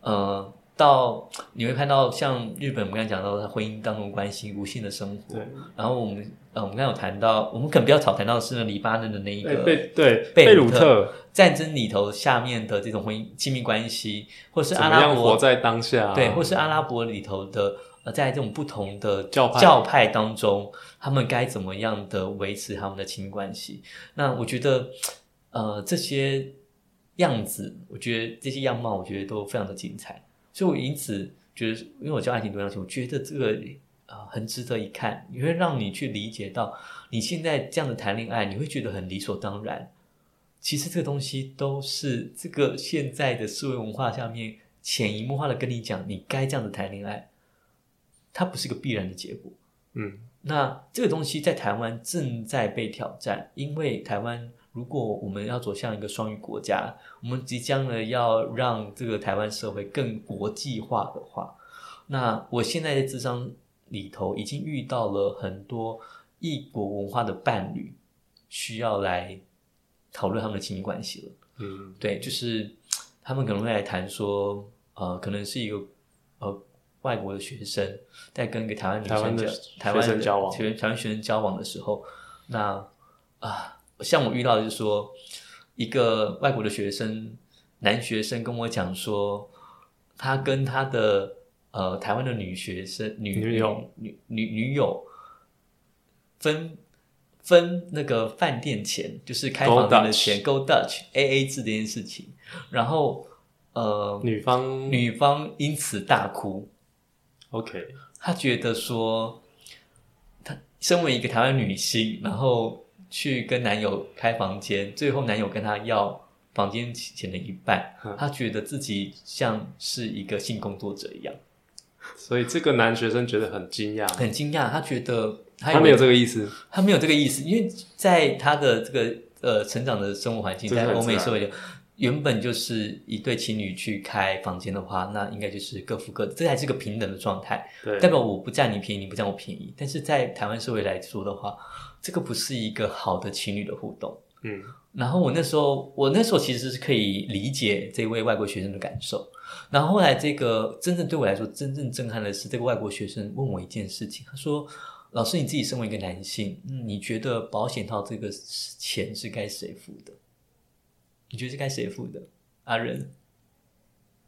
呃，到你会看到像日本，我们刚才讲到他婚姻当中关系无性的生活。对，然后我们呃，我们刚才有谈到，我们可能比较少谈到的是黎巴嫩的那一个哎贝对贝贝鲁特。战争里头下面的这种婚姻亲密关系，或是阿拉伯活在当下啊？对，或是阿拉伯里头的呃，在这种不同的教派。教派当中，他们该怎么样的维持他们的亲密关系？那我觉得呃这些样子，我觉得这些样貌，我觉得都非常的精彩，所以我因此觉得，因为我教爱情多样性，我觉得这个啊、呃很值得一看，也会让你去理解到你现在这样的谈恋爱，你会觉得很理所当然。其实这个东西都是这个现在的思维文化下面潜移默化的跟你讲，你该这样的谈恋爱，它不是一个必然的结果。嗯那这个东西在台湾正在被挑战，因为台湾如果我们要走向一个双语国家，我们即将呢要让这个台湾社会更国际化的话，那我现在在智商里头已经遇到了很多异国文化的伴侣，需要来讨论他们的亲密关系了。嗯对，就是他们可能会来谈说，呃，可能是一个呃外国的学生在跟一个台湾女台湾的生交台湾的学生交往台湾学生交往的时候，那啊，像我遇到的就是说，一个外国的学生男学生跟我讲说，他跟他的呃台湾的女学生女女友。女女女友分分那个饭店钱，就是开房间的钱，Go Dutch A A 制这件事情，然后呃女方女方因此大哭，OK。她觉得说，她身为一个台湾女性，然后去跟男友开房间，最后男友跟她要房间钱的一半，嗯。她觉得自己像是一个性工作者一样，所以这个男学生觉得很惊讶，很惊讶，他觉得他他没有这个意思。他没有这个意思，因为在他的这个呃成长的生活环境，在欧美社会里，原本就是一对情侣去开房间的话，那应该就是各付各的，这还是个平等的状态，对，代表我不占你便宜，你不占我便宜。但是在台湾社会来说的话，这个不是一个好的情侣的互动。嗯然后我那时候，我那时候其实是可以理解这位外国学生的感受。然后后来，这个真正对我来说真正震撼的是，这个外国学生问我一件事情，他说：“老师，你自己身为一个男性，嗯，你觉得保险套这个钱是该谁付的？你觉得是该谁付的？阿仁，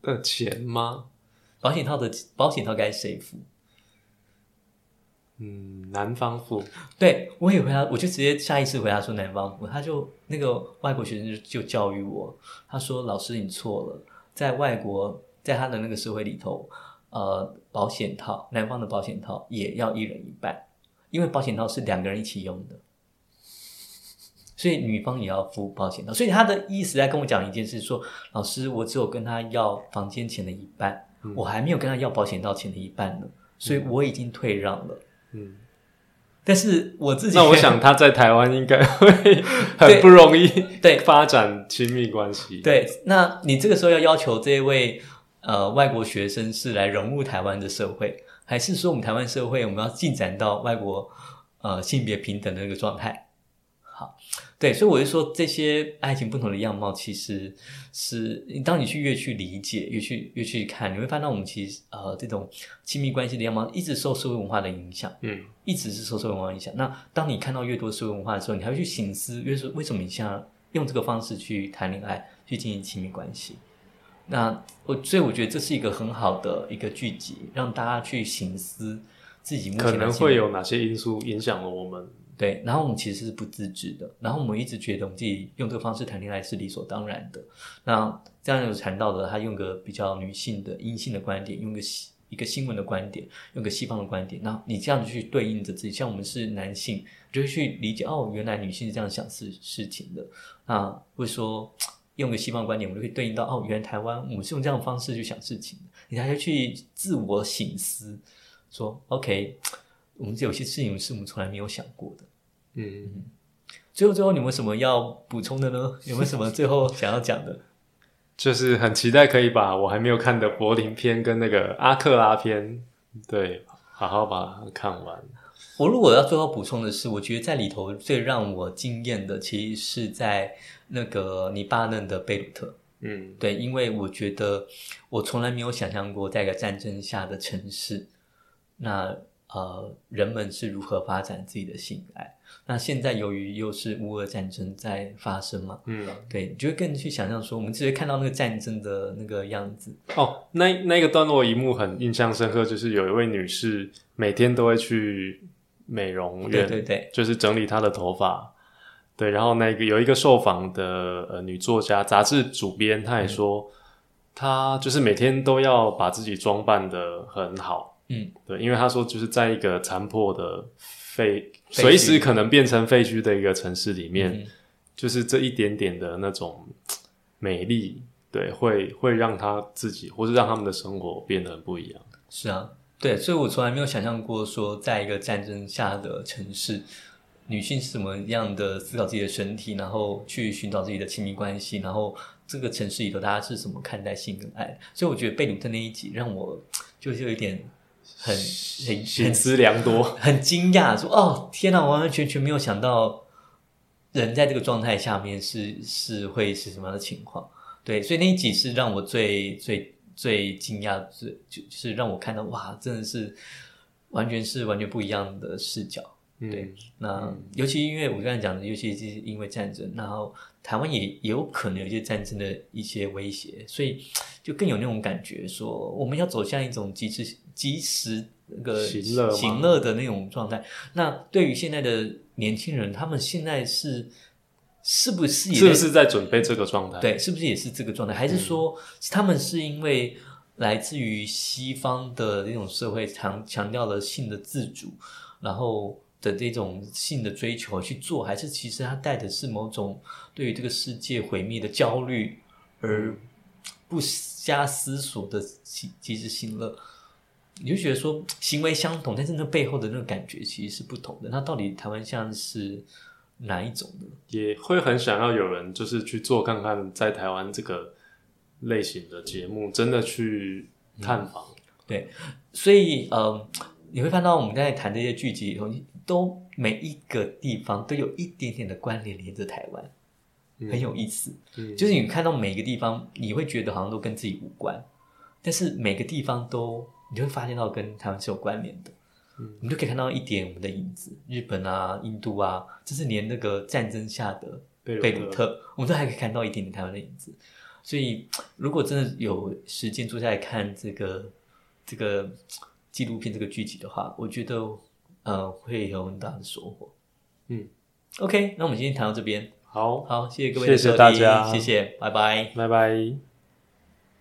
的钱吗？保险套的保险套该谁付？嗯，男方付。对我也回答，我就直接下意识回答说男方付。他就那个外国学生就就教育我，他说：“老师，你错了，在外国，在他的那个社会里头，呃，保险套男方的保险套也要一人一半，因为保险套是两个人一起用的，所以女方也要付保险套。所以他的意思在跟我讲一件事，说老师，我只有跟他要房间钱的一半，嗯我还没有跟他要保险套钱的一半呢，所以我已经退让了。”嗯，但是我自己，那我想他在台湾应该 <laughs> 会很不容易对发展亲密关系。对，那你这个时候要要求这一位呃外国学生是来融入台湾的社会，还是说我们台湾社会我们要进展到外国呃性别平等的那个状态？好，对，所以我就说这些爱情不同的样貌，其实是当你去越去理解，越去越去看，你会发现我们其实呃这种亲密关系的样貌一直受社会文化的影响。嗯一直是受社会文化影响。那当你看到越多社会文化的时候，你还会去醒思，为什为什么你现在用这个方式去谈恋爱，去进行亲密关系？那我所以我觉得这是一个很好的一个聚集，让大家去醒思自己目前可能会有哪些因素影响了我们？对，然后我们其实是不自知的，然后我们一直觉得我们自己用这个方式谈恋爱是理所当然的。那这样有谈到的，他用个比较女性的阴性的观点，用个一个新闻的观点，用个西方的观点，那你这样去对应着自己，像我们是男性，就会去理解哦，原来女性是这样想事事情的。那会说用个西方观点，我们就可以对应到哦，原来台湾我们是用这样的方式去想事情，你还要去自我醒思，说 OK，我们有些事情是我们从来没有想过的。嗯，最后，最后，你们有什么要补充的呢？<laughs> 有没有什么最后想要讲的？就是很期待可以把我还没有看的柏林篇跟那个阿克拉篇，对，好好把它看完。我如果要最后补充的是，我觉得在里头最让我惊艳的，其实是在那个尼巴嫩的贝鲁特。嗯对，因为我觉得我从来没有想象过，在一个战争下的城市，那呃，人们是如何发展自己的性爱。那现在由于又是乌俄战争在发生嘛，嗯，对，你就会更去想象说，我们直接看到那个战争的那个样子，哦，那那个段落一幕很印象深刻，就是有一位女士每天都会去美容院，对对对，就是整理她的头发。对，然后那个有一个受访的呃女作家，杂志主编，她也说，她就是每天都要把自己装扮的很好。嗯，对，因为她说就是在一个残破的废，随时可能变成废墟的一个城市里面，嗯就是这一点点的那种美丽，对，会会让他自己，或是让他们的生活变得很不一样。是啊，对，所以我从来没有想象过说，在一个战争下的城市，女性是怎么样的思考自己的身体，然后去寻找自己的亲密关系，然后这个城市里头大家是怎么看待性跟爱。所以我觉得贝鲁特那一集让我就是有一点很很很心思良多，很惊讶，说哦天哪，我完完全全没有想到人在这个状态下面是是会是什么样的情况。对，所以那一集是让我最最最惊讶，最就就是让我看到哇，真的是完全是完全不一样的视角。对嗯，那尤其因为我刚才讲的，尤其是因为战争，然后台湾也也有可能有一些战争的一些威胁，所以 <sniffs> 就更有那种感觉，说我们要走向一种及时及时那个行乐行乐的那种状态。那对于现在的年轻人，他们现在是是不是也在是不是在准备这个状态？，对，是不是也是这个状态？还是说他们是因为来自于西方的那种社会强强调了性的自主，然后的这种性的追求去做，还是其实他带的是某种对于这个世界毁灭的焦虑，而不加思索的及及时行乐？你就觉得说行为相同，但是那背后的那个感觉其实是不同的。那到底台湾像是哪一种呢？也会很想要有人就是去做看看，在台湾这个类型的节目，真的去探访。对，所以呃，你会看到我们在谈这些剧集以后，都每一个地方都有一点点的关联连着台湾，很有意思。嗯就是你看到每个地方，你会觉得好像都跟自己无关，但是每个地方都你会发现到跟台湾是有关联的。嗯你就可以看到一点我们的影子，日本啊、印度啊，就是连那个战争下的贝鲁特，我们都还可以看到一点点台湾的影子。所以，如果真的有时间坐下来看这个这个纪录片这个剧集的话，我觉得呃会有很大的收获。嗯，OK，那我们今天谈到这边，好，好，谢谢各位谢谢大家谢谢，拜拜。拜拜。